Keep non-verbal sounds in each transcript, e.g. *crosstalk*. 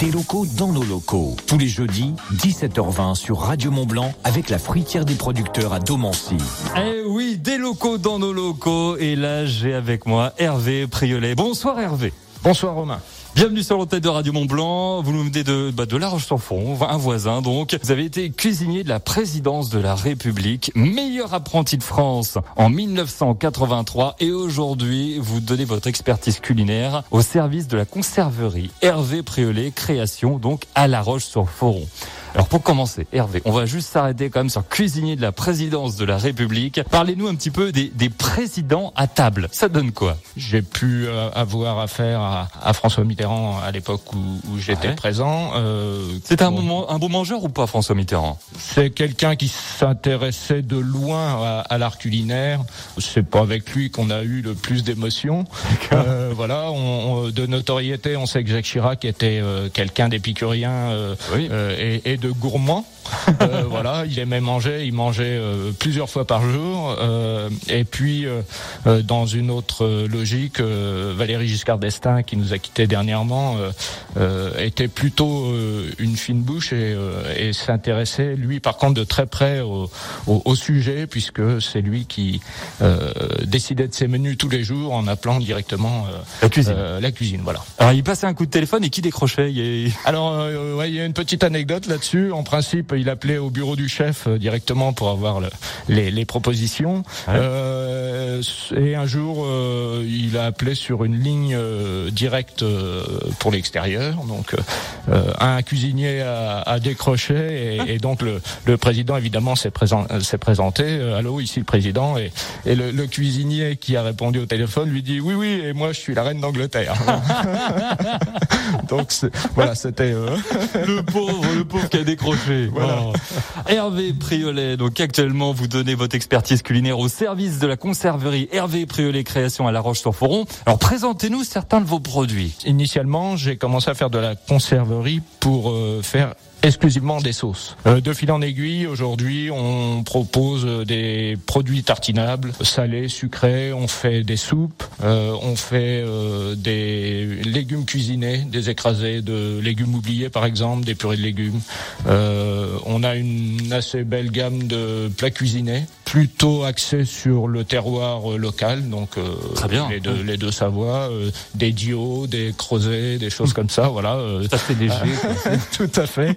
Des locaux dans nos locaux. Tous les jeudis, 17h20 sur Radio Mont Blanc avec la fruitière des producteurs à Domancy. Eh oui, des locaux dans nos locaux. Et là, j'ai avec moi Hervé Priolet. Bonsoir Hervé. Bonsoir Romain. Bienvenue sur l'antenne de Radio Mont Blanc. Vous nous venez de, bah, de La Roche-sur-Foron, un voisin donc. Vous avez été cuisinier de la présidence de la République, meilleur apprenti de France en 1983 et aujourd'hui vous donnez votre expertise culinaire au service de la conserverie Hervé Priolet, création donc à La Roche-sur-Foron. Alors pour commencer, Hervé, on va juste s'arrêter quand même sur cuisinier de la présidence de la République. Parlez-nous un petit peu des, des présidents à table. Ça donne quoi? J'ai pu euh, avoir affaire à, à, François Mitterrand à l'époque où, où j'étais Ouais. présent. Euh, C'est un, bon, un bon mangeur ou pas, François Mitterrand? C'est quelqu'un qui s'intéressait de loin à, à l'art culinaire. C'est pas avec lui qu'on a eu le plus d'émotions. Euh, voilà, on, on- de notoriété, on sait que Jacques Chirac était euh, quelqu'un d'épicurien euh, Oui. euh, et, et de gourmand. Euh, *laughs* voilà, il aimait manger, il mangeait euh, plusieurs fois par jour. Euh, et puis, dans une autre logique, euh, Valéry Giscard d'Estaing, qui nous a quittés dernièrement, était plutôt euh, une fine bouche et, euh, et s'intéressait, lui, par contre, de très près au, au- au sujet, puisque c'est lui qui euh, décidait de ses menus tous les jours en appelant directement euh, La cuisine. euh, la cuisine. Voilà. Alors il passait un coup de téléphone et qui décrochait? Il a- *laughs* Alors, euh, ouais, il y a une petite anecdote là-dessus. En principe, il appelait au bureau du chef euh, directement pour avoir le- les, les propositions. Ouais. Euh, et un jour, euh, il a appelé sur une ligne euh, directe euh, pour l'extérieur. Donc, euh, un cuisinier a, a décroché et, et donc le, le président évidemment s'est présent- euh, présenté. Euh, Allô, ici le président. Et, et le, le cuisinier qui a répondu au téléphone lui dit oui, oui, et moi je suis la reine d'Angleterre. *laughs* donc voilà, c'était. euh, *laughs* le pauvre, le pauvre qui a décroché. Voilà. Oh. Hervé Priolet, donc actuellement vous donnez votre expertise culinaire au service de la conserverie Hervé Priolet Création à La Roche-sur-Foron. Alors présentez-nous certains de vos produits. Initialement, j'ai commencé à faire de la conserverie pour euh, faire exclusivement des sauces. Euh, de fil en aiguille, aujourd'hui, on propose euh, des produits tartinables, salés, sucrés, on fait des soupes, euh, on fait euh, des légumes cuisinés, des écrasés de légumes oubliés par exemple, des purées de légumes. Euh, on a une assez belle gamme de plats cuisinés, plutôt axés sur le terroir euh, local, donc euh, Très bien. les deux, les deux Savoies, euh, des dios, des creusets, des choses comme ça, voilà. euh, Ça fait léger. *laughs* *laughs* tout à fait.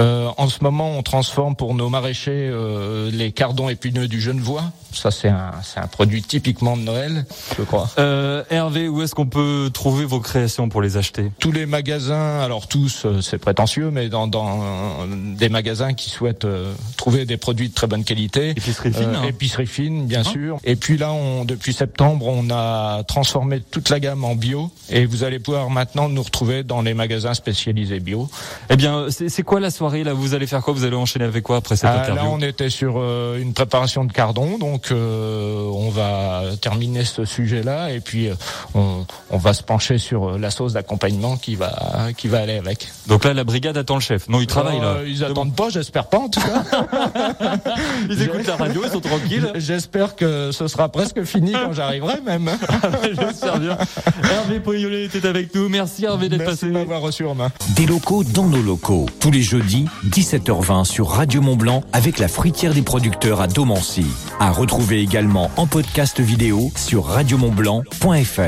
en ce moment, on transforme pour nos maraîchers euh, les cardons épineux du Genevois. Ça, c'est un, c'est un produit typiquement de Noël, je crois. Euh, Hervé, où est-ce qu'on peut trouver vos créations pour les acheter? Tous les magasins, alors tous, euh, c'est prétentieux, mais dans, dans euh, des magasins qui souhaitent euh, trouver des produits de très bonne qualité. Épicerie fine. Euh, hein épicerie fine, bien Hein sûr. Et puis là, on, depuis septembre, on a transformé toute la gamme en bio. Et vous allez pouvoir maintenant nous retrouver dans les magasins spécialisés bio. Eh bien, c'est quoi la soirée? Là Vous allez faire quoi? Vous allez enchaîner avec quoi après cette Ah, interview? là, on était sur euh, une préparation de cardon, donc euh, on va terminer ce sujet-là et puis euh, on, on va se pencher sur euh, la sauce d'accompagnement qui va qui va aller avec. Donc là, la brigade attend le chef. Non, il travaille là. Ils attendent pas, j'espère pas en tout cas. *laughs* Ils écoutent la radio, ils sont tranquilles. J'espère que ce sera presque fini quand j'arriverai même. *laughs* J'espère bien. Hervé Priolet était avec nous. Merci Hervé d'être Merci passé. de m'avoir reçu Romain. Des locaux dans nos locaux. Tous les jeudis, 17h20 sur Radio Mont Blanc avec la fruitière des producteurs à Domancy. À retrouver également en podcast vidéo sur radiomontblanc.fr.